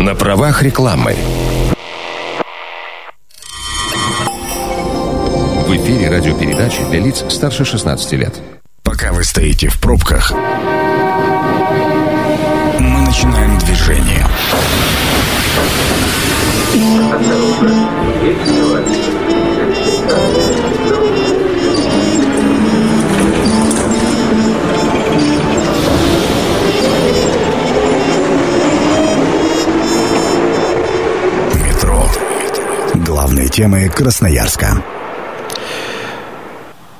На правах рекламы. В эфире радиопередачи для лиц старше 16 лет. Пока вы стоите в пробках, мы начинаем движение. Метро. Темы Красноярска.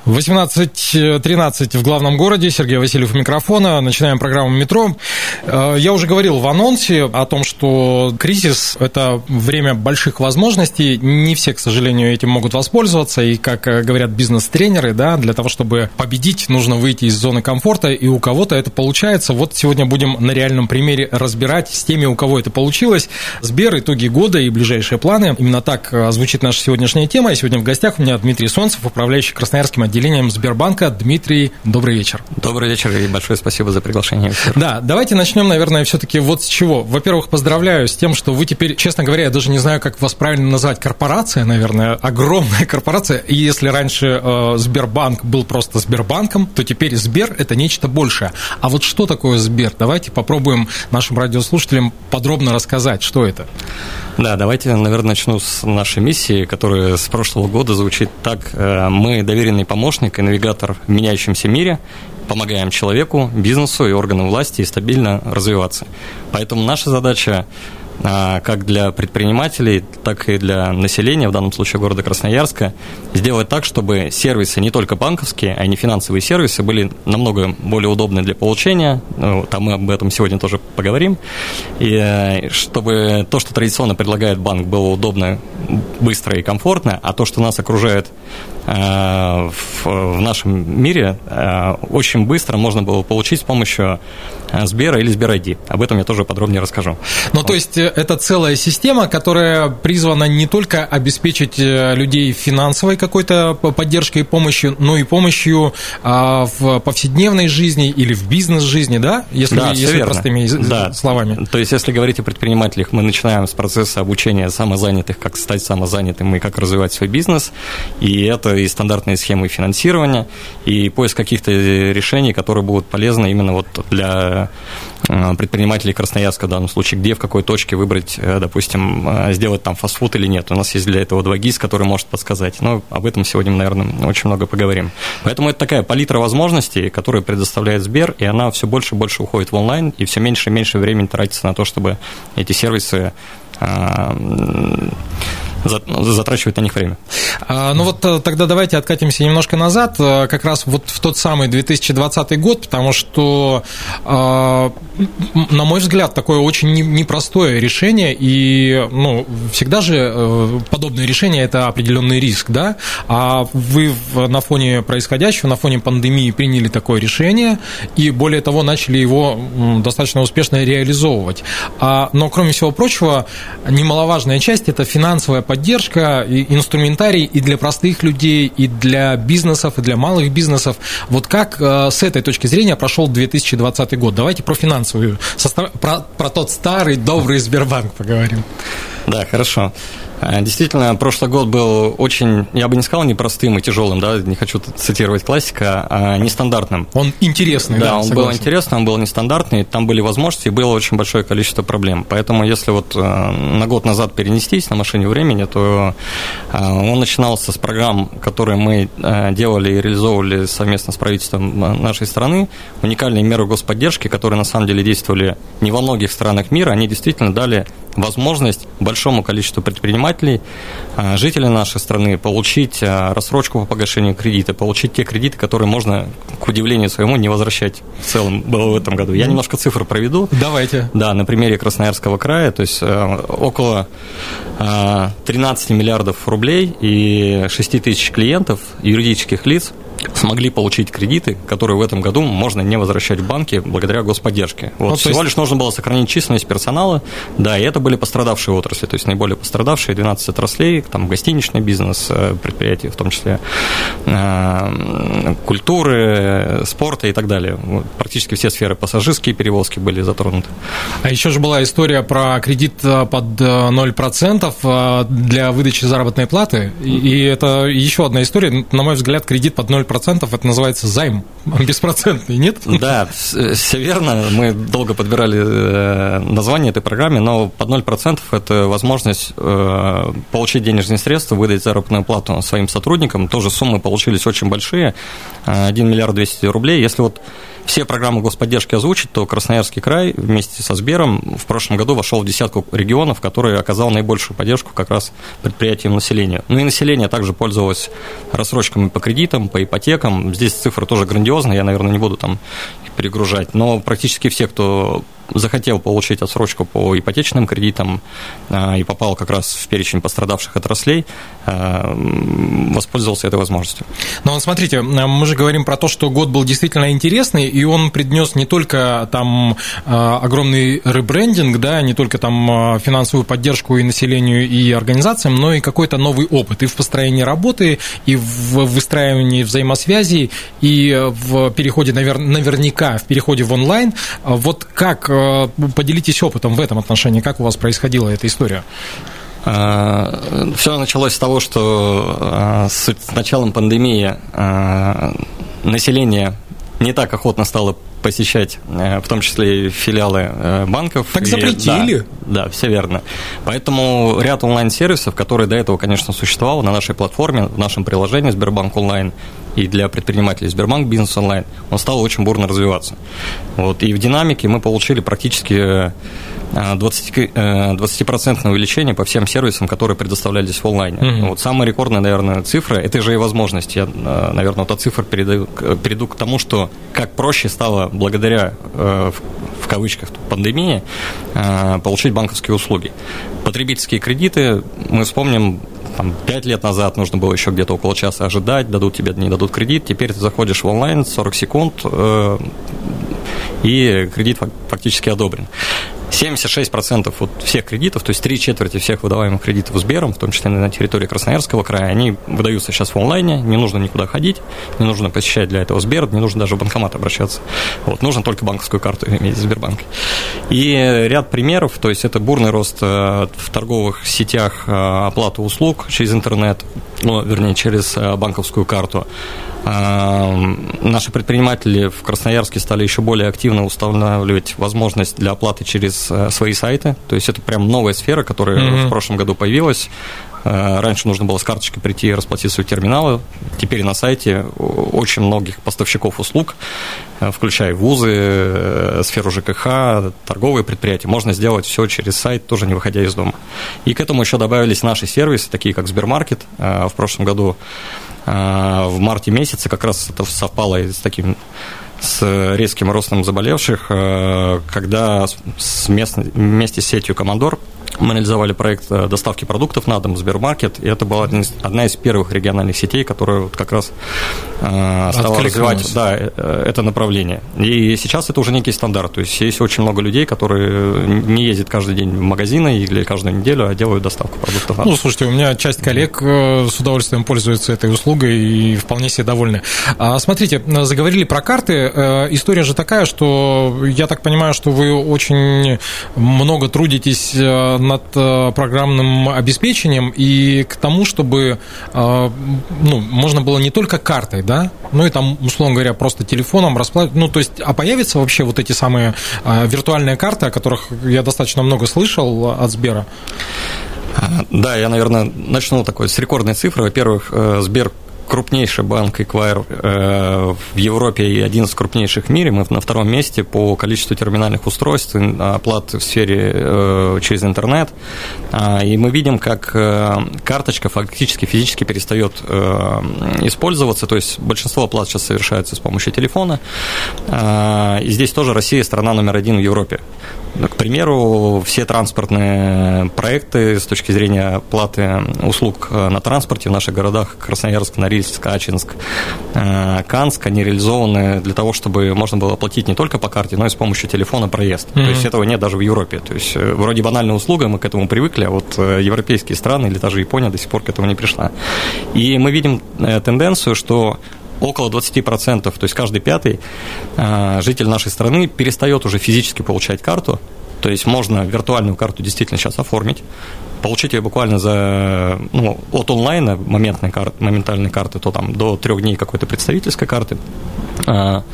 18.13 в главном городе. Сергей Васильев у микрофона. Начинаем программу «Метро». Э, я уже говорил в анонсе о том, что кризис – это время больших возможностей. Не все, к сожалению, этим могут воспользоваться. И, как э, говорят бизнес-тренеры, да, для того, чтобы победить, нужно выйти из зоны комфорта. И у кого-то это получается. Вот сегодня будем на реальном примере разбирать с теми, у кого это получилось. Сбер, итоги года и ближайшие планы. Именно так э, звучит наша сегодняшняя тема. И сегодня в гостях у меня Дмитрий Солнцев, управляющий Красноярским отделением Сбербанка. Дмитрий, добрый вечер. Добрый вечер и большое спасибо за приглашение. Да, давайте начнем, наверное, все-таки вот с чего. Во-первых, поздравляю с тем, что вы теперь, честно говоря, я даже не знаю, как вас правильно назвать, корпорация, наверное, огромная корпорация. И если раньше э, Сбербанк был просто Сбербанком, то теперь Сбер – это нечто большее. А вот что такое Сбер? Давайте попробуем нашим радиослушателям подробно рассказать, что это. Да, давайте, наверное, начну с нашей миссии, которая с прошлого года звучит так. Э, мы доверенный помощник и навигатор в меняющемся мире, помогаем человеку, бизнесу и органам власти стабильно развиваться. Поэтому наша задача а, как для предпринимателей, так и для населения, в данном случае города Красноярска, сделать так, чтобы сервисы не только банковские, а и не финансовые сервисы были намного более удобны для получения. Ну, там мы об этом сегодня тоже поговорим. И э, чтобы то, что традиционно предлагает банк, было удобно, быстро и комфортно, а то, что нас окружает в нашем мире э, очень быстро можно было получить с помощью э, Сбера или Сбер-ID. Об этом я тоже подробнее расскажу. Ну, вот. то есть это целая система, которая призвана не только обеспечить людей финансовой какой-то поддержкой и помощью, но и помощью в повседневной жизни или в бизнес-жизни, да? Если, да, если верно. простыми да. словами. То есть, если говорить о предпринимателях, мы начинаем с процесса обучения самозанятых, как стать самозанятым и как развивать свой бизнес. И это и стандартные схемы финансирования, и поиск каких-то решений, которые будут полезны именно вот для э, предпринимателей Красноярска в данном случае, где, в какой точке выбрать, э, допустим, э, сделать там фастфуд или нет. У нас есть для этого 2GIS, который может подсказать. Но об этом сегодня наверное, очень много поговорим. Поэтому это такая палитра возможностей, которую предоставляет Сбер, и она все больше и больше уходит в онлайн, и все меньше и меньше времени тратится на то, чтобы эти сервисы затрачивать на них время. А, ну вот э, тогда давайте откатимся немножко назад, э, как раз вот в тот самый 2020 год, потому что, а, на мой взгляд, такое очень непростое решение, и ну, всегда же э, подобное решение – это определенный риск, да, а вы на фоне происходящего, на фоне пандемии приняли такое решение, и более того, начали его достаточно успешно реализовывать. А, но, кроме всего прочего, немаловажная часть – это финансовая поддержка, и инструментарий и для простых людей, и для бизнесов, и для малых бизнесов. Вот как э, с этой точки зрения прошел 2020 год? Давайте про финансовую, про, про тот старый добрый Сбербанк поговорим. Да, хорошо. Э, действительно, прошлый год был очень, я бы не сказал непростым и тяжелым, да, не хочу цитировать классика, а нестандартным. Он интересный, да, да он согласен. был интересный, он был нестандартный, там были возможности, и было очень большое количество проблем. Поэтому, если вот э, на год назад перенестись на машине времени, то э, он начинался с программ, которые мы делали и реализовывали совместно с правительством нашей страны, уникальные меры господдержки, которые на самом деле действовали не во многих странах мира, они действительно дали возможность большому количеству предпринимателей, а, жителей нашей страны, получить а, рассрочку по погашению кредита, получить те кредиты, которые можно, к удивлению своему, не возвращать в целом было в этом году. Я немножко цифр проведу. Давайте. Да, на примере Красноярского края, то есть а, около 13 миллиардов рублей и 6 тысяч клиентов, юридических лиц смогли получить кредиты, которые в этом году можно не возвращать в банки благодаря господдержке. Вот ну, всего есть... лишь нужно было сохранить численность персонала, да, и это были пострадавшие отрасли, то есть наиболее пострадавшие 12 отраслей, там гостиничный бизнес, э, предприятия, в том числе э, культуры, спорта и так далее. Практически все сферы пассажирские перевозки были затронуты. А еще же была история про кредит э, под 0% для выдачи заработной платы, и это еще одна история, на мой взгляд, кредит под 0% 0% это называется займ беспроцентный, нет? Да, все верно. Мы долго подбирали э, название этой программе, но под 0% это возможность э, получить денежные средства, выдать заработную плату своим сотрудникам. Тоже суммы получились очень большие, 1 миллиард 200 рублей. Если вот все программы господдержки озвучить, то Красноярский край вместе со Сбером в прошлом году вошел в десятку регионов, которые оказал наибольшую поддержку как раз предприятиям населения. Ну и население также пользовалось рассрочками по кредитам, по ипотекам. Здесь цифры тоже грандиозные, я, наверное, не буду там перегружать, но практически все, кто захотел получить отсрочку по ипотечным кредитам а, и попал как раз в перечень пострадавших отраслей, а, воспользовался этой возможностью. Но смотрите, мы же говорим про то, что год был действительно интересный, и он принес не только там а, огромный ребрендинг, да, не только там финансовую поддержку и населению, и организациям, но и какой-то новый опыт и в построении работы, и в выстраивании взаимосвязей, и в переходе наверняка, в переходе в онлайн. Вот как поделитесь опытом в этом отношении, как у вас происходила эта история? Э, Все началось с того, что э, с началом пандемии население не так охотно стало посещать, в том числе и филиалы банков. Так запретили? И, да, да, все верно. Поэтому ряд онлайн-сервисов, которые до этого, конечно, существовал на нашей платформе, в нашем приложении Сбербанк онлайн, и для предпринимателей Сбербанк Бизнес Онлайн, он стал очень бурно развиваться. Вот, и в динамике мы получили практически 20%, э, 20 увеличение по всем сервисам, которые предоставлялись в онлайне. Угу. Вот самая рекордная, наверное, цифра, это же и возможность. Я, э, наверное, вот эту цифру передаю, перейду к тому, что как проще стало благодаря, э, кавычках, пандемии, получить банковские услуги. Потребительские кредиты, мы вспомним, там, 5 лет назад нужно было еще где-то около часа ожидать, дадут тебе, не дадут кредит. Теперь ты заходишь в онлайн, 40 секунд, э, и кредит фактически одобрен. 76% вот всех кредитов, то есть три четверти всех выдаваемых кредитов Сбером, в том числе на территории Красноярского края, они выдаются сейчас в онлайне, не нужно никуда ходить, не нужно посещать для этого Сбер, не нужно даже в банкомат обращаться. Вот, нужно только банковскую карту иметь в Сбербанке. И ряд примеров, то есть это бурный рост э, в торговых сетях э, оплаты услуг через интернет, ну, вернее, через э, банковскую карту. Наши предприниматели в Красноярске стали еще более активно устанавливать возможность для оплаты через э, свои сайты. То есть это прям новая сфера, которая mm-hmm. в прошлом году появилась. Э, раньше нужно было с карточкой прийти и расплатиться у терминала. Теперь на сайте очень многих поставщиков услуг, э, включая вузы, сферу ЖКХ, торговые предприятия, можно сделать все через сайт, тоже не выходя из дома. И к этому еще добавились наши сервисы, такие как Сбермаркет. В прошлом году в марте месяце как раз это совпало с таким с резким ростом заболевших, когда с мест, вместе с сетью «Командор» Мы реализовали проект э, доставки продуктов на дом Сбермаркет, и это была одна из первых региональных сетей, которая вот как раз э, стала развивать да, э, это направление. И сейчас это уже некий стандарт, то есть есть очень много людей, которые не ездят каждый день в магазины или каждую неделю, а делают доставку продуктов. Ну, слушайте, у меня часть коллег с удовольствием пользуются этой услугой и вполне себе довольны. А, смотрите, заговорили про карты. История же такая, что я так понимаю, что вы очень много трудитесь над э, программным обеспечением и к тому, чтобы э, ну, можно было не только картой, да, ну и там, условно говоря, просто телефоном расплачивать. Ну, то есть, а появятся вообще вот эти самые э, виртуальные карты, о которых я достаточно много слышал от Сбера? Да, я, наверное, начну такой с рекордной цифры. Во-первых, Сбер крупнейший банк Equire э, в Европе и один из крупнейших в мире. Мы на втором месте по количеству терминальных устройств, оплат в сфере э, через интернет. А, и мы видим, как э, карточка фактически физически перестает использоваться. То есть большинство оплат сейчас совершается с помощью телефона. А, и здесь тоже Россия страна номер один в Европе. К примеру, все транспортные проекты с точки зрения оплаты услуг на транспорте в наших городах Красноярск, Норильск, Норильск, Ачинск, э, Канск, они реализованы для того, чтобы можно было оплатить не только по карте, но и с помощью телефона проезд. Mm-hmm. То есть этого нет даже в Европе. То есть вроде банальная услуга, мы к этому привыкли, а вот европейские страны или даже Япония до сих пор к этому не пришла. И мы видим тенденцию, что около 20%, то есть каждый пятый житель нашей страны перестает уже физически получать карту, то есть можно виртуальную карту действительно сейчас оформить, получить ее буквально за, ну, от онлайна, моментной карты, моментальной карты, то там до трех дней какой-то представительской карты. А,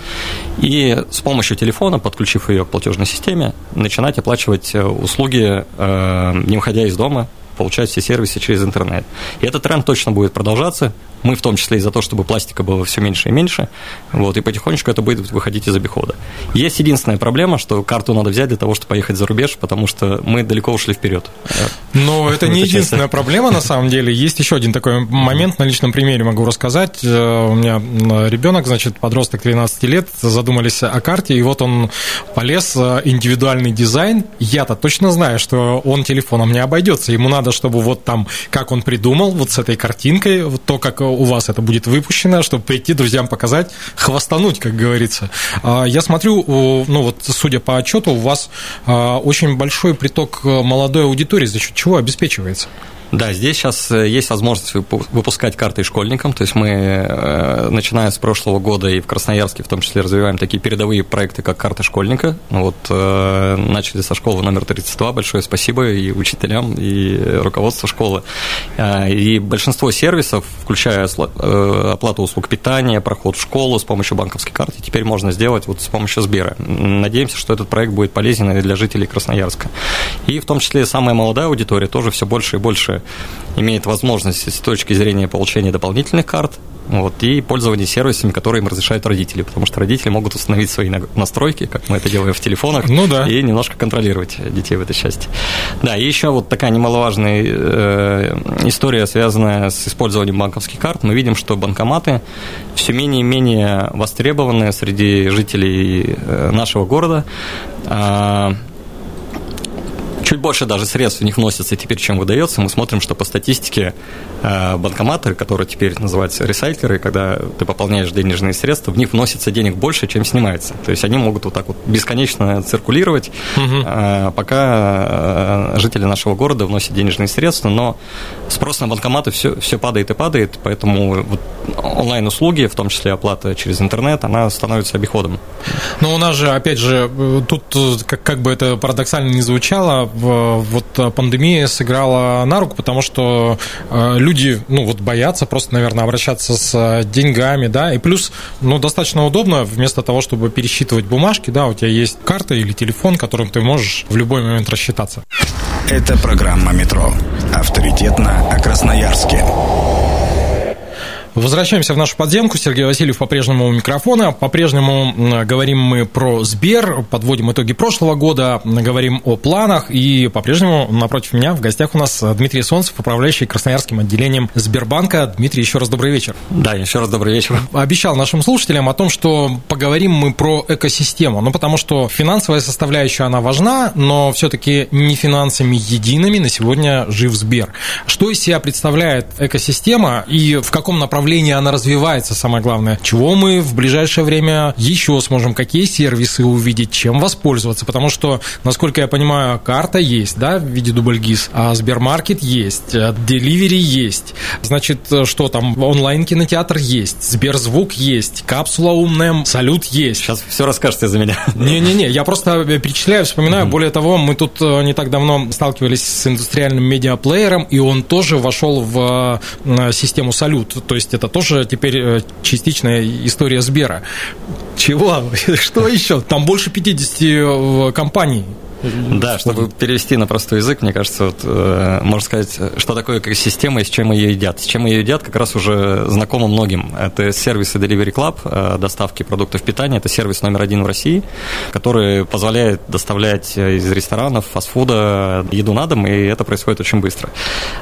и с помощью телефона, подключив ее к платежной системе, начинать оплачивать э, услуги, э, не выходя из дома, получать все сервисы через интернет. И этот тренд точно будет продолжаться. Мы в том числе и за то, чтобы пластика было все меньше и меньше. Вот, и потихонечку это будет выходить из обихода. Есть единственная проблема, что карту надо взять для того, чтобы поехать за рубеж, потому что мы далеко ушли вперед. Но это не единственная проблема, на самом деле. Есть еще один такой момент, на личном примере могу рассказать. Э, у меня ребенок, значит, подросток 13 лет, задумались о карте, и вот он полез э, индивидуальный дизайн. Я-то точно знаю, что он телефоном не обойдется. Ему надо надо, чтобы вот там, как он придумал, вот с этой картинкой, вот то, как у вас это будет выпущено, чтобы прийти друзьям показать, хвастануть, как говорится. А, я смотрю, ну вот, судя по отчету, у вас а, очень большой приток молодой аудитории, за счет чего обеспечивается? Да, здесь сейчас э, есть возможность выпускать карты школьникам, то есть мы, э, начиная с прошлого года и в Красноярске в том числе развиваем такие передовые проекты, как карта школьника. Ну вот э, начали со школы номер 32, большое спасибо и учителям, и руководству школы. И большинство сервисов, включая оплату услуг питания, проход в школу с помощью банковской карты, теперь можно сделать вот с помощью Сбера. Надеемся, что этот проект будет полезен и для жителей Красноярска. И в том числе самая молодая аудитория тоже все больше и больше имеет возможность с точки зрения получения дополнительных карт, вот, и пользование сервисами, которые им разрешают родители, потому что родители могут установить свои настройки, как мы это делаем в телефонах, ну, да. и немножко контролировать детей в этой части. Да, и еще вот такая немаловажная э, история, связанная с использованием банковских карт. Мы видим, что банкоматы все менее и менее востребованы среди жителей э, нашего города. Чуть больше даже средств в них вносится теперь, чем выдается. Мы смотрим, что по статистике э, банкоматы, которые теперь называются ресайклеры, когда ты пополняешь денежные средства, в них вносится денег больше, чем снимается. То есть они могут вот так вот бесконечно циркулировать, угу. пока э, жители нашего города вносят денежные средства, но спрос на банкоматы все, все падает и падает, поэтому вот онлайн-услуги, в том числе оплата через интернет, она становится обиходом. Но у нас же, опять же, тут, как, как бы это парадоксально не звучало, вот э, пандемия сыграла на руку, потому что э, люди, ну, вот боятся просто, наверное, обращаться с э, деньгами, да, и плюс, ну, достаточно удобно, вместо того, чтобы пересчитывать бумажки, да, у тебя есть карта или телефон, которым ты можешь в любой момент рассчитаться. Это программа «Метро». Авторитетно о Красноярске. Возвращаемся в нашу подземку. Сергей Васильев по-прежнему у микрофона. По-прежнему говорим мы про Сбер, подводим итоги прошлого года, говорим о планах. И по-прежнему напротив меня в гостях у нас Дмитрий Солнцев, управляющий Красноярским отделением Сбербанка. Дмитрий, еще раз добрый вечер. Да, еще раз добрый вечер. Обещал нашим слушателям о том, что поговорим мы про экосистему. Ну, потому что финансовая составляющая, она важна, но все-таки не финансами едиными на сегодня жив Сбер. Что из себя представляет экосистема и в каком направлении направлении она развивается, самое главное. Чего мы в ближайшее время еще сможем, какие сервисы увидеть, чем воспользоваться, потому что, насколько я понимаю, карта есть, да, в виде дубльгиз, а Сбермаркет есть, Деливери есть, значит, что там, онлайн-кинотеатр есть, Сберзвук есть, капсула умная, салют есть. Сейчас все расскажете за меня. Не-не-не, я просто перечисляю, вспоминаю, mm более того, мы тут э, не так давно сталкивались с индустриальным медиаплеером, и он тоже вошел в э, систему салют, то есть это тоже теперь э, частичная история Сбера. Чего? Что еще? Там больше 50 э, компаний да, чтобы перевести на простой язык, мне кажется, вот, э, можно сказать, что такое экосистема и с чем ее едят. С чем ее едят, как раз уже знакомо многим. Это сервисы Delivery Club, э, доставки продуктов питания. Это сервис номер один в России, который позволяет доставлять из ресторанов, фастфуда еду на дом, и это происходит очень быстро.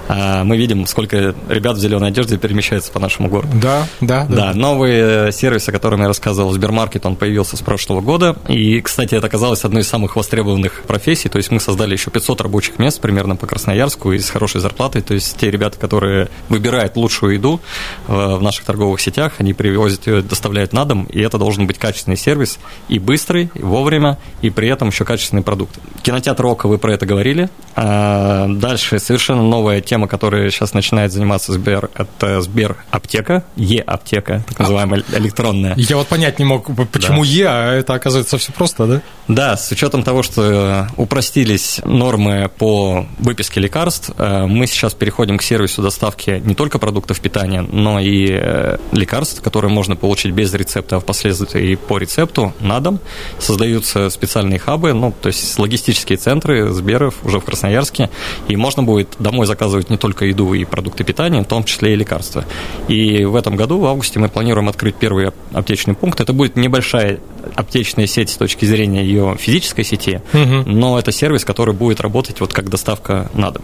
Э, мы видим, сколько ребят в зеленой одежде перемещаются по нашему городу. Да, да. Да, да. новый сервис, о котором я рассказывал, Сбермаркет, он появился с прошлого года. И, кстати, это оказалось одной из самых востребованных профессий, то есть мы создали еще 500 рабочих мест примерно по Красноярску и с хорошей зарплатой, то есть те ребята, которые выбирают лучшую еду в наших торговых сетях, они привозят ее, доставляют на дом, и это должен быть качественный сервис, и быстрый, и вовремя, и при этом еще качественный продукт. Кинотеатр Ока, вы про это говорили. А дальше совершенно новая тема, которая сейчас начинает заниматься Сбер, это Сбер Аптека, Е-аптека, так называемая электронная. Я вот понять не мог, почему да. Е, а это оказывается все просто, да? Да, с учетом того, что упростились нормы по выписке лекарств, э, мы сейчас переходим к сервису доставки не только продуктов питания, но и э, лекарств, которые можно получить без рецепта, а впоследствии по рецепту на дом. Создаются специальные хабы, ну, то есть логистические центры Сберов уже в Красноярске, и можно будет домой заказывать не только еду и продукты питания, в том числе и лекарства. И в этом году, в августе, мы планируем открыть первый аптечный пункт. Это будет небольшая аптечная сеть с точки зрения ее физической сети, угу. но это сервис, который будет работать вот как доставка на дом.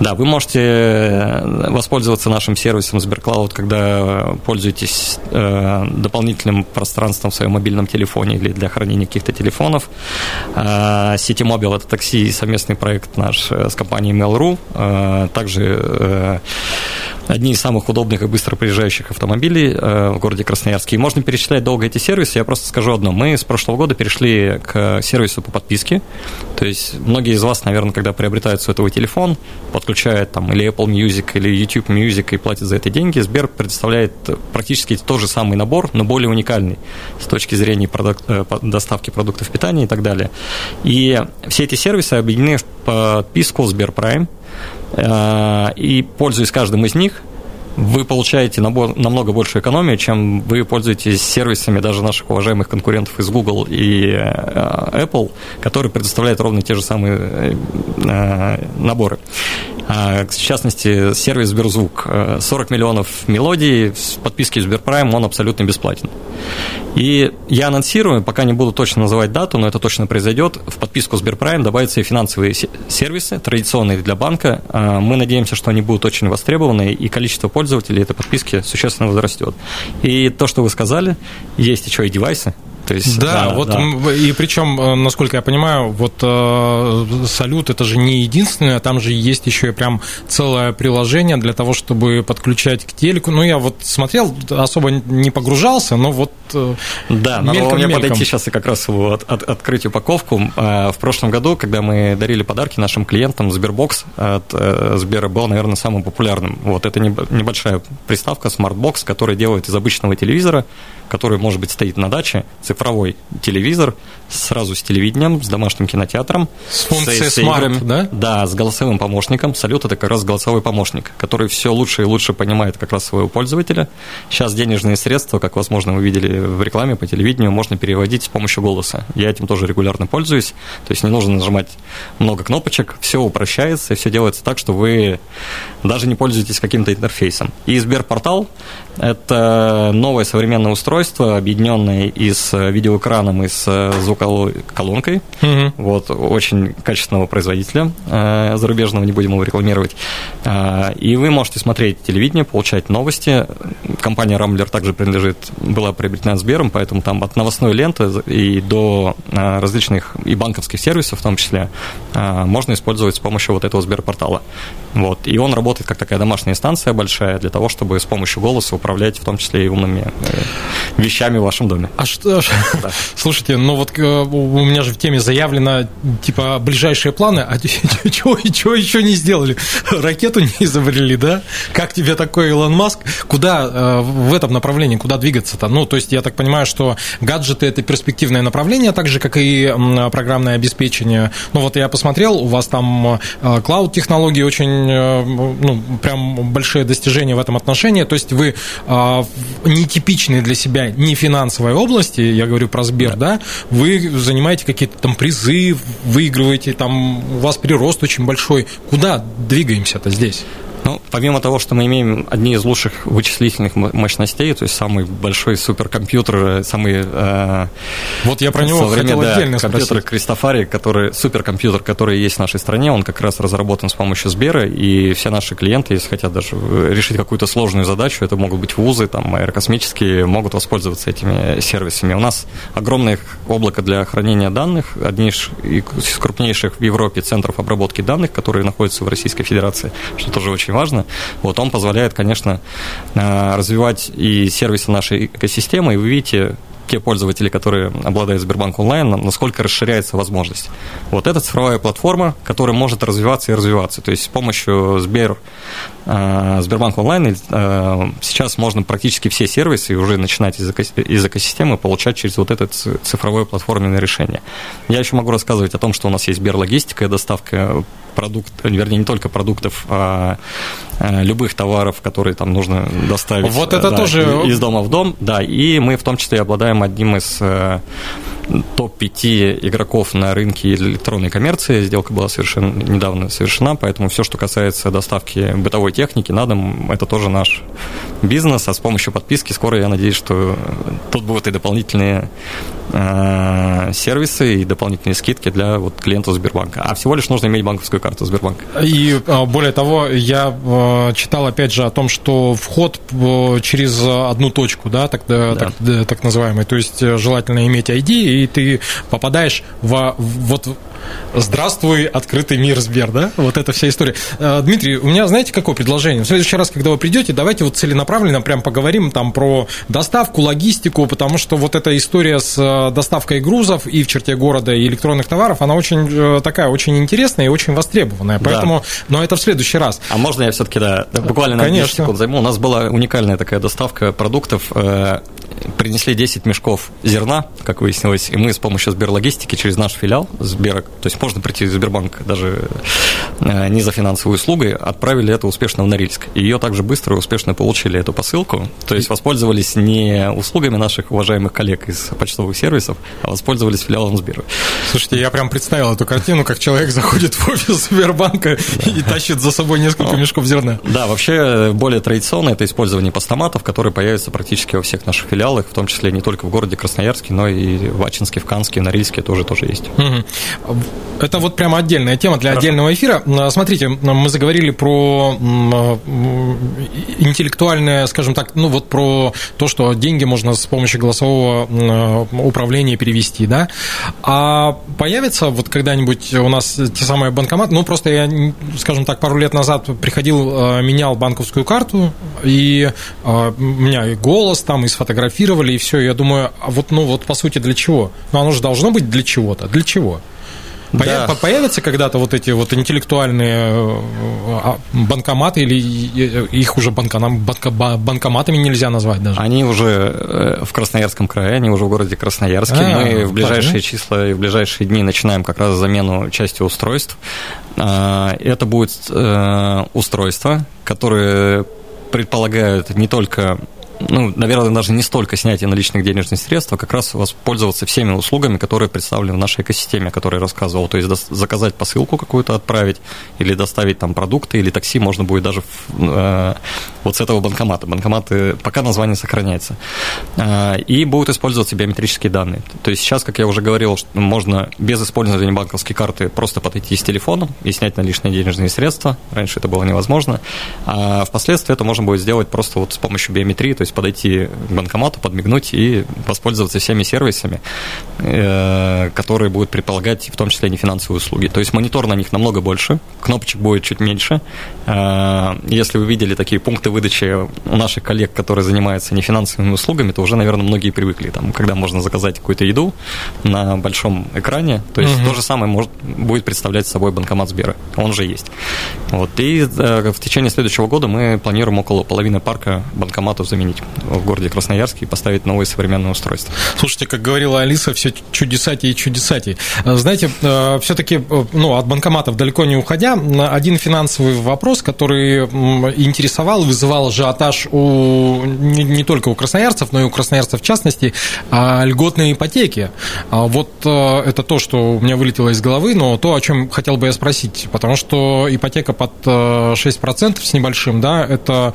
Да, вы можете э, воспользоваться нашим сервисом Сберклауд, когда пользуетесь э, дополнительным пространством в своем мобильном телефоне или для хранения каких-то телефонов. Э, Сети Мобил – это такси, совместный проект наш э, с компанией Mail.ru. Э, также э, одни из самых удобных и быстро приезжающих автомобилей э, в городе Красноярске. И можно перечислять долго эти сервисы. Я просто скажу одно. Мы с прошлого года перешли к сервису по подписке. То есть многие из вас, наверное, когда приобретают сотовый телефон, подключают там или Apple Music, или YouTube Music и платят за это деньги, Сбер предоставляет практически тот же самый набор, но более уникальный с точки зрения продукт, э, доставки продуктов питания и так далее. И все эти сервисы объединены в подписку Сбер Prime, Э, и пользуясь каждым из них, вы получаете набор, намного больше экономии, чем вы пользуетесь сервисами даже наших уважаемых конкурентов из Google и э, Apple, которые предоставляют ровно те же самые э, наборы. А, в частности, сервис Сберзвук. 40 миллионов мелодий с подписки Сберпрайм, он абсолютно бесплатен. И я анонсирую, пока не буду точно называть дату, но это точно произойдет, в подписку Сберпрайм добавятся и финансовые сервисы, традиционные для банка. А, мы надеемся, что они будут очень востребованы, и количество пользователей этой подписки существенно возрастет. И то, что вы сказали, есть еще и девайсы, то есть, да, да вот да. и причем, э, насколько я понимаю, вот э, салют это же не единственное, там же есть еще и прям целое приложение для того, чтобы подключать к телеку. Ну, я вот смотрел, особо не погружался, но вот э, Да, мельком, надо мне подойти сейчас и как раз его от, от, открыть упаковку. В прошлом году, когда мы дарили подарки нашим клиентам, Сбербокс от Сбера был, наверное, самым популярным. Вот это небольшая приставка, smart box, которая делает из обычного телевизора который, может быть, стоит на даче, цифровой телевизор, сразу с телевидением, с домашним кинотеатром. С функцией с, Smart, играми, да? Да, с голосовым помощником. Салют – это как раз голосовой помощник, который все лучше и лучше понимает как раз своего пользователя. Сейчас денежные средства, как, возможно, вы видели в рекламе по телевидению, можно переводить с помощью голоса. Я этим тоже регулярно пользуюсь. То есть не нужно нажимать много кнопочек, все упрощается, и все делается так, что вы даже не пользуетесь каким-то интерфейсом. И Сберпортал – это новое современное устройство, объединенное и с видеоэкраном, и с звукоколонкой. Угу. Вот, очень качественного производителя э, зарубежного, не будем его рекламировать. Э, и вы можете смотреть телевидение, получать новости. Компания Рамблер также принадлежит, была приобретена Сбером, поэтому там от новостной ленты и до э, различных и банковских сервисов в том числе можно использовать с помощью вот этого Сберпортала. Вот. И он работает как такая домашняя станция большая для того, чтобы с помощью голоса управлять в том числе и умными э, вещами в вашем доме. А что? Да. Слушайте, ну вот э, у меня же в теме заявлено, типа, ближайшие планы, а чего, еще не сделали? Ракету не изобрели, да? Как тебе такой Илон Маск? Куда э, в этом направлении, куда двигаться-то? Ну, то есть, я так понимаю, что гаджеты – это перспективное направление, так же, как и программное обеспечение. Ну, вот я посмотрел, у вас там клауд-технологии очень э, ну, прям большие достижения в этом отношении. То есть вы нетипичные для себя не финансовой области, я говорю про Сбер, да, да вы занимаете какие-то там призы, выигрываете, там у вас прирост очень большой. Куда двигаемся-то здесь? Ну, помимо того, что мы имеем одни из лучших вычислительных мощностей, то есть самый большой суперкомпьютер, самый... Э, вот я про него хотел да, отдельно компьютер спросить. Кристофари, который, суперкомпьютер, который есть в нашей стране, он как раз разработан с помощью Сбера, и все наши клиенты, если хотят даже решить какую-то сложную задачу, это могут быть вузы, там, аэрокосмические, могут воспользоваться этими сервисами. У нас огромное облако для хранения данных, одни из крупнейших в Европе центров обработки данных, которые находятся в Российской Федерации, что тоже очень важно. Вот он позволяет, конечно, э, развивать и сервисы нашей экосистемы, и вы видите, те пользователи, которые обладают Сбербанк онлайн, насколько расширяется возможность. Вот это цифровая платформа, которая может развиваться и развиваться. То есть с помощью Сбер, э, Сбербанк онлайн э, сейчас можно практически все сервисы уже начинать из, экосистемы получать через вот это цифровое платформенное решение. Я еще могу рассказывать о том, что у нас есть Сберлогистика доставка продукт, вернее, не только продуктов, а, а любых товаров, которые там нужно доставить. Вот это да, тоже... Из дома в дом, да, и мы в том числе обладаем одним из э, топ-5 игроков на рынке электронной коммерции. Сделка была совершенно недавно совершена, поэтому все, что касается доставки бытовой техники на дом, это тоже наш бизнес, а с помощью подписки скоро я надеюсь, что тут будут и дополнительные э, сервисы и дополнительные скидки для вот, клиентов Сбербанка. А всего лишь нужно иметь банковскую карту Сбербанка. И а, более того, я э, читал опять же о том, что вход э, через одну точку, да, так, да. так, так называемый, то есть желательно иметь ID, и ты попадаешь в, вот Здравствуй, открытый мир Сбер, да? Вот эта вся история. Э, Дмитрий, у меня, знаете, какое предложение? В следующий раз, когда вы придете, давайте вот целенаправленно прям поговорим там про доставку, логистику, потому что вот эта история с э, доставкой грузов и в черте города, и электронных товаров, она очень э, такая, очень интересная и очень востребованная. Поэтому, да. но это в следующий раз. А можно я все-таки, да, буквально на Конечно. секунд займу? У нас была уникальная такая доставка продуктов. Принесли 10 мешков зерна, как выяснилось, и мы с помощью Сберлогистики через наш филиал Сбера то есть можно прийти в Сбербанк даже э, не за финансовой услугой, отправили это успешно в Норильск. И ее также быстро и успешно получили эту посылку, то есть воспользовались не услугами наших уважаемых коллег из почтовых сервисов, а воспользовались филиалом Сбера. Слушайте, я прям представил эту картину, как человек заходит в офис Сбербанка и тащит за собой несколько мешков зерна. Да, вообще более традиционно это использование постаматов, которые появятся практически во всех наших филиалах, в том числе не только в городе Красноярске, но и в Ачинске, в Канске, Норильске тоже тоже есть. Это вот прямо отдельная тема для Хорошо. отдельного эфира. А, смотрите, мы заговорили про а, интеллектуальное, скажем так, ну вот про то, что деньги можно с помощью голосового а, управления перевести, да. А появится вот когда-нибудь у нас те самые банкоматы, ну просто я, скажем так, пару лет назад приходил, менял банковскую карту, и у меня и голос там, и сфотографировали, и все. Я думаю, а вот, ну вот по сути для чего? Ну оно же должно быть для чего-то. Для чего? Да. Появятся когда-то вот эти вот интеллектуальные э, а, банкоматы или их уже банкоматами нельзя назвать даже? Они уже э, в Красноярском крае, они уже в городе Красноярске. А, Мы в ближайшие так, числа и в ближайшие дни начинаем как раз замену части устройств. А, это будет э, устройства, которые предполагают не только ну, наверное, даже не столько снятие наличных денежных средств, а как раз воспользоваться всеми услугами, которые представлены в нашей экосистеме, о которой я рассказывал. То есть заказать посылку какую-то отправить, или доставить там продукты, или такси можно будет даже э, вот с этого банкомата. Банкоматы, пока название сохраняется. Э, и будут использоваться биометрические данные. То есть сейчас, как я уже говорил, можно без использования банковской карты просто подойти с телефоном и снять наличные денежные средства. Раньше это было невозможно. А впоследствии это можно будет сделать просто вот с помощью биометрии, то есть подойти к банкомату, подмигнуть и воспользоваться всеми сервисами, э, которые будут предполагать в том числе не финансовые услуги. То есть монитор на них намного больше, кнопочек будет чуть меньше. Э, если вы видели такие пункты выдачи у наших коллег, которые занимаются не финансовыми услугами, то уже, наверное, многие привыкли, там, когда можно заказать какую-то еду на большом экране, то есть угу. то же самое может, будет представлять собой банкомат Сбера, он же есть. Вот. И э, в течение следующего года мы планируем около половины парка банкоматов заменить. Жить в городе Красноярске и поставить новые современные устройства. Слушайте, как говорила Алиса, все чудесатей и чудесатей. Знаете, все-таки ну, от банкоматов далеко не уходя, один финансовый вопрос, который интересовал, вызывал ажиотаж у, не, не только у красноярцев, но и у красноярцев в частности, а льготные ипотеки. А вот это то, что у меня вылетело из головы, но то, о чем хотел бы я спросить, потому что ипотека под 6% с небольшим, да, это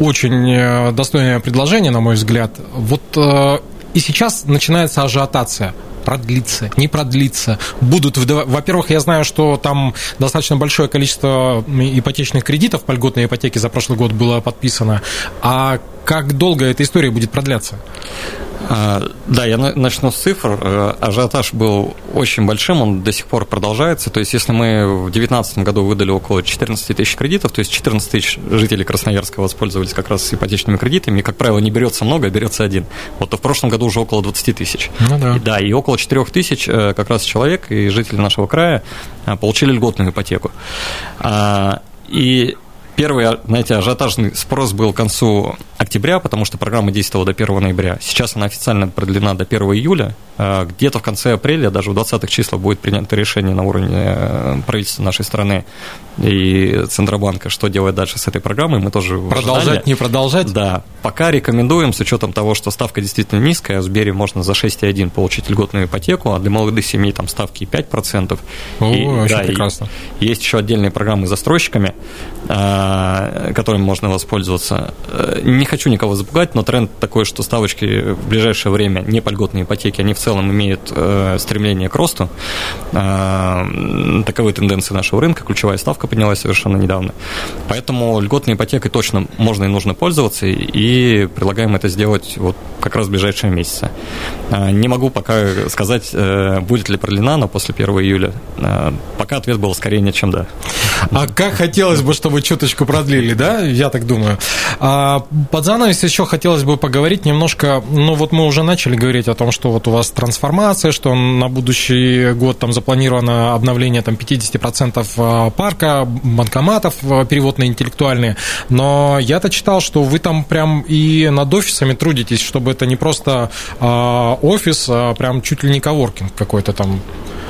очень э, достойное предложение, на мой взгляд. Вот э, и сейчас начинается ажиотация продлится, не продлится. Будут, во-первых, я знаю, что там достаточно большое количество ипотечных кредитов по льготной ипотеке за прошлый год было подписано. А как долго эта история будет продляться? А, да, я начну с цифр. Э, ажиотаж был очень большим, он до сих пор продолжается. То есть, если мы в 2019 году выдали около 14 тысяч кредитов, то есть 14 тысяч жителей Красноярска воспользовались как раз ипотечными кредитами, и, как правило, не берется много, а берется один. Вот то в прошлом году уже около 20 тысяч. Ну, да. И, да, и около 4 тысяч э, как раз человек и жители нашего края э, получили льготную ипотеку. А, и Первый, знаете, ажиотажный спрос был к концу октября, потому что программа действовала до 1 ноября. Сейчас она официально продлена до 1 июля. А, где-то в конце апреля, даже в 20-х числах, будет принято решение на уровне э, правительства нашей страны и Центробанка, что делать дальше с этой программой. Мы тоже Продолжать, ожидании. не продолжать? Да. Пока рекомендуем, с учетом того, что ставка действительно низкая, в Сбере можно за 6,1 получить льготную ипотеку, а для молодых семей там ставки 5%. О, и, очень да, прекрасно. И есть еще отдельные программы с застройщиками, а, которыми можно воспользоваться. Э, не хочу никого запугать, но тренд такой, что ставочки в ближайшее время не по льготной ипотеке, они в целом имеют э, стремление к росту. А, таковы тенденции нашего рынка, ключевая ставка поднялась совершенно недавно. Поэтому льготной ипотекой точно можно и нужно пользоваться, и предлагаем это сделать вот как раз в ближайшие месяцы. А, не могу пока сказать, э, будет ли продлена, но после 1 июля. Пока ответ был скорее нет, чем да. А как хотелось бы, чтобы чуточку продлили, да? Я так думаю. А под занавес еще хотелось бы поговорить немножко, ну вот мы уже начали говорить о том, что вот у вас трансформация, что на будущий год там запланировано обновление там 50% а, парка, банкоматов, а, перевод на интеллектуальные, но я-то читал, что вы там прям и над офисами трудитесь, чтобы это не просто а, офис, а прям чуть ли не коворкинг какой-то там.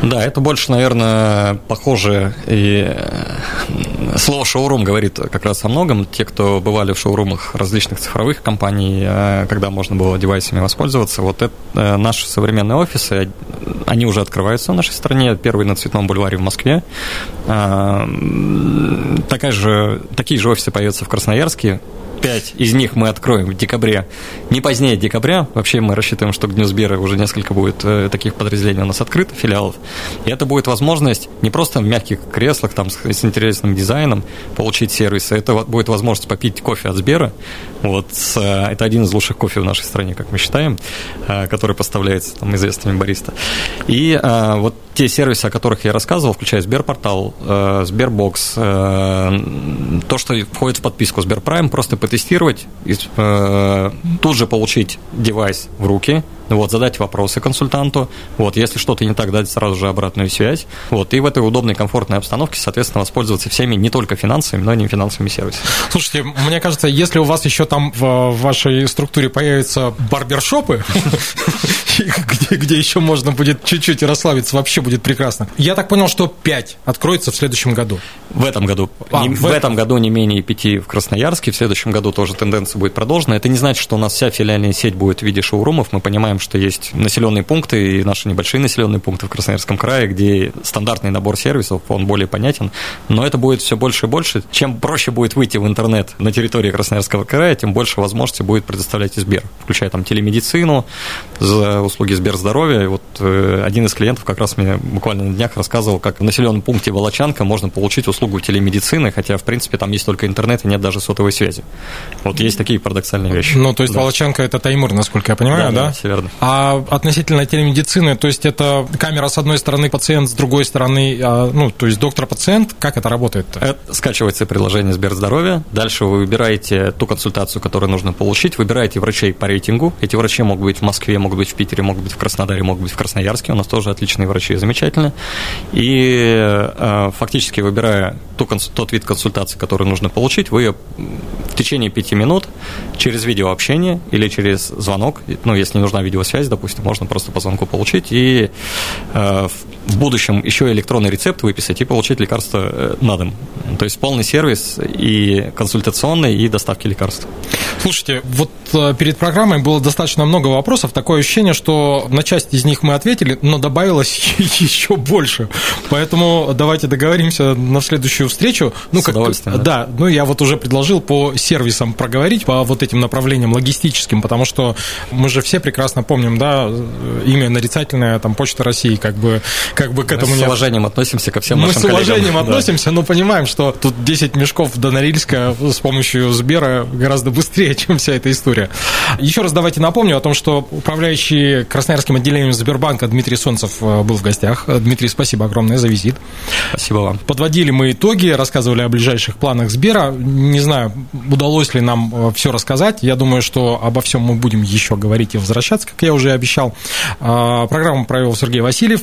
Да, это больше, наверное, похоже и э, слово шоурум говорит как раз о многом. Те, кто бывали в шоурумах различных цифровых компаний, э, когда можно было девайсами воспользоваться, вот это э, наши современные офисы, они уже открываются в нашей стране. Первый на Цветном бульваре в Москве. Такая же, такие же офисы появятся в Красноярске. Пять из них мы откроем в декабре, не позднее декабря. Вообще мы рассчитываем, что к Дню Сбера уже несколько будет э, таких подразделений у нас открыто, филиалов. И это будет возможность не просто в мягких креслах там, с, с интересным дизайном получить сервисы, это будет возможность попить кофе от Сбера. Вот, с, э, это один из лучших кофе в нашей стране, как мы считаем, э, который поставляется там, известными бариста. И вот те сервисы, о которых я рассказывал, включая Сберпортал, Сбербокс, то, что входит в подписку Сберпрайм, просто потестировать, э, тут же получить девайс в руки, вот, задать вопросы консультанту, вот, если что-то не так, дать сразу же обратную связь, вот, и в этой удобной, комфортной обстановке, соответственно, воспользоваться всеми не только финансовыми, но и не финансовыми сервисами. Слушайте, мне кажется, если у вас еще там в вашей структуре появятся барбершопы, где, где еще можно будет чуть-чуть расслабиться, вообще будет прекрасно. Я так понял, что 5 откроется в следующем году. В этом году. А, не, в, в этом году не менее 5 в Красноярске, в следующем году тоже тенденция будет продолжена. Это не значит, что у нас вся филиальная сеть будет в виде шоурумов. Мы понимаем, что есть населенные пункты и наши небольшие населенные пункты в Красноярском крае, где стандартный набор сервисов, он более понятен. Но это будет все больше и больше. Чем проще будет выйти в интернет на территории Красноярского края, тем больше возможностей будет предоставлять и Сбер, включая там телемедицину, за услуги Сберздоровья. И вот э, один из клиентов как раз мне буквально на днях рассказывал, как в населенном пункте Волочанка можно получить услугу телемедицины, хотя, в принципе, там есть только интернет и нет даже сотовой связи. Вот есть такие парадоксальные вещи. Ну, то есть да. Волочанка – это Таймур, насколько я понимаю, да? Да, да? все верно. А относительно телемедицины, то есть это камера с одной стороны, пациент с другой стороны, а, ну, то есть доктор-пациент, как это работает? Это скачивается приложение Сберздоровья, дальше вы выбираете ту консультацию, которую нужно получить, выбираете врачей по рейтингу, эти врачи могут быть в Москве, могут быть в Питере, могут быть в Краснодаре, могут быть в Красноярске, у нас тоже отличные врачи, замечательно. И э, фактически выбирая ту, тот вид консультации, который нужно получить, вы в течение пяти минут через видеообщение или через звонок, ну, если не нужна видеосвязь, допустим, можно просто по звонку получить и э, в будущем еще электронный рецепт выписать и получить лекарство э, на дом. То есть полный сервис и консультационный, и доставки лекарств. Слушайте, вот э, перед программой было достаточно много вопросов. Такое ощущение, что на часть из них мы ответили, но добавилось еще больше. Поэтому давайте договоримся на следующую встречу. Ну, С как удовольствием. Да. да, ну я вот уже предложил по сервисам проговорить, по вот этим направлениям логистическим, потому что мы же все прекрасно помним, да, имя нарицательное, там, Почта России, как бы, как бы к этому... Мы с уважением относимся ко всем мы нашим Мы с уважением коллегам. относимся, да. но понимаем, что тут 10 мешков до Норильска с помощью Сбера гораздо быстрее, чем вся эта история. Еще раз давайте напомню о том, что управляющий Красноярским отделением Сбербанка Дмитрий Солнцев э, был в гостях. Дмитрий, спасибо огромное за визит. Спасибо вам. Подводили мы итоги, рассказывали о ближайших планах Сбера. Не знаю, удалось ли нам э, все рассказать. Я думаю, что обо всем мы будем еще говорить и возвращаться, как я уже обещал. А, программу провел Сергей Васильев.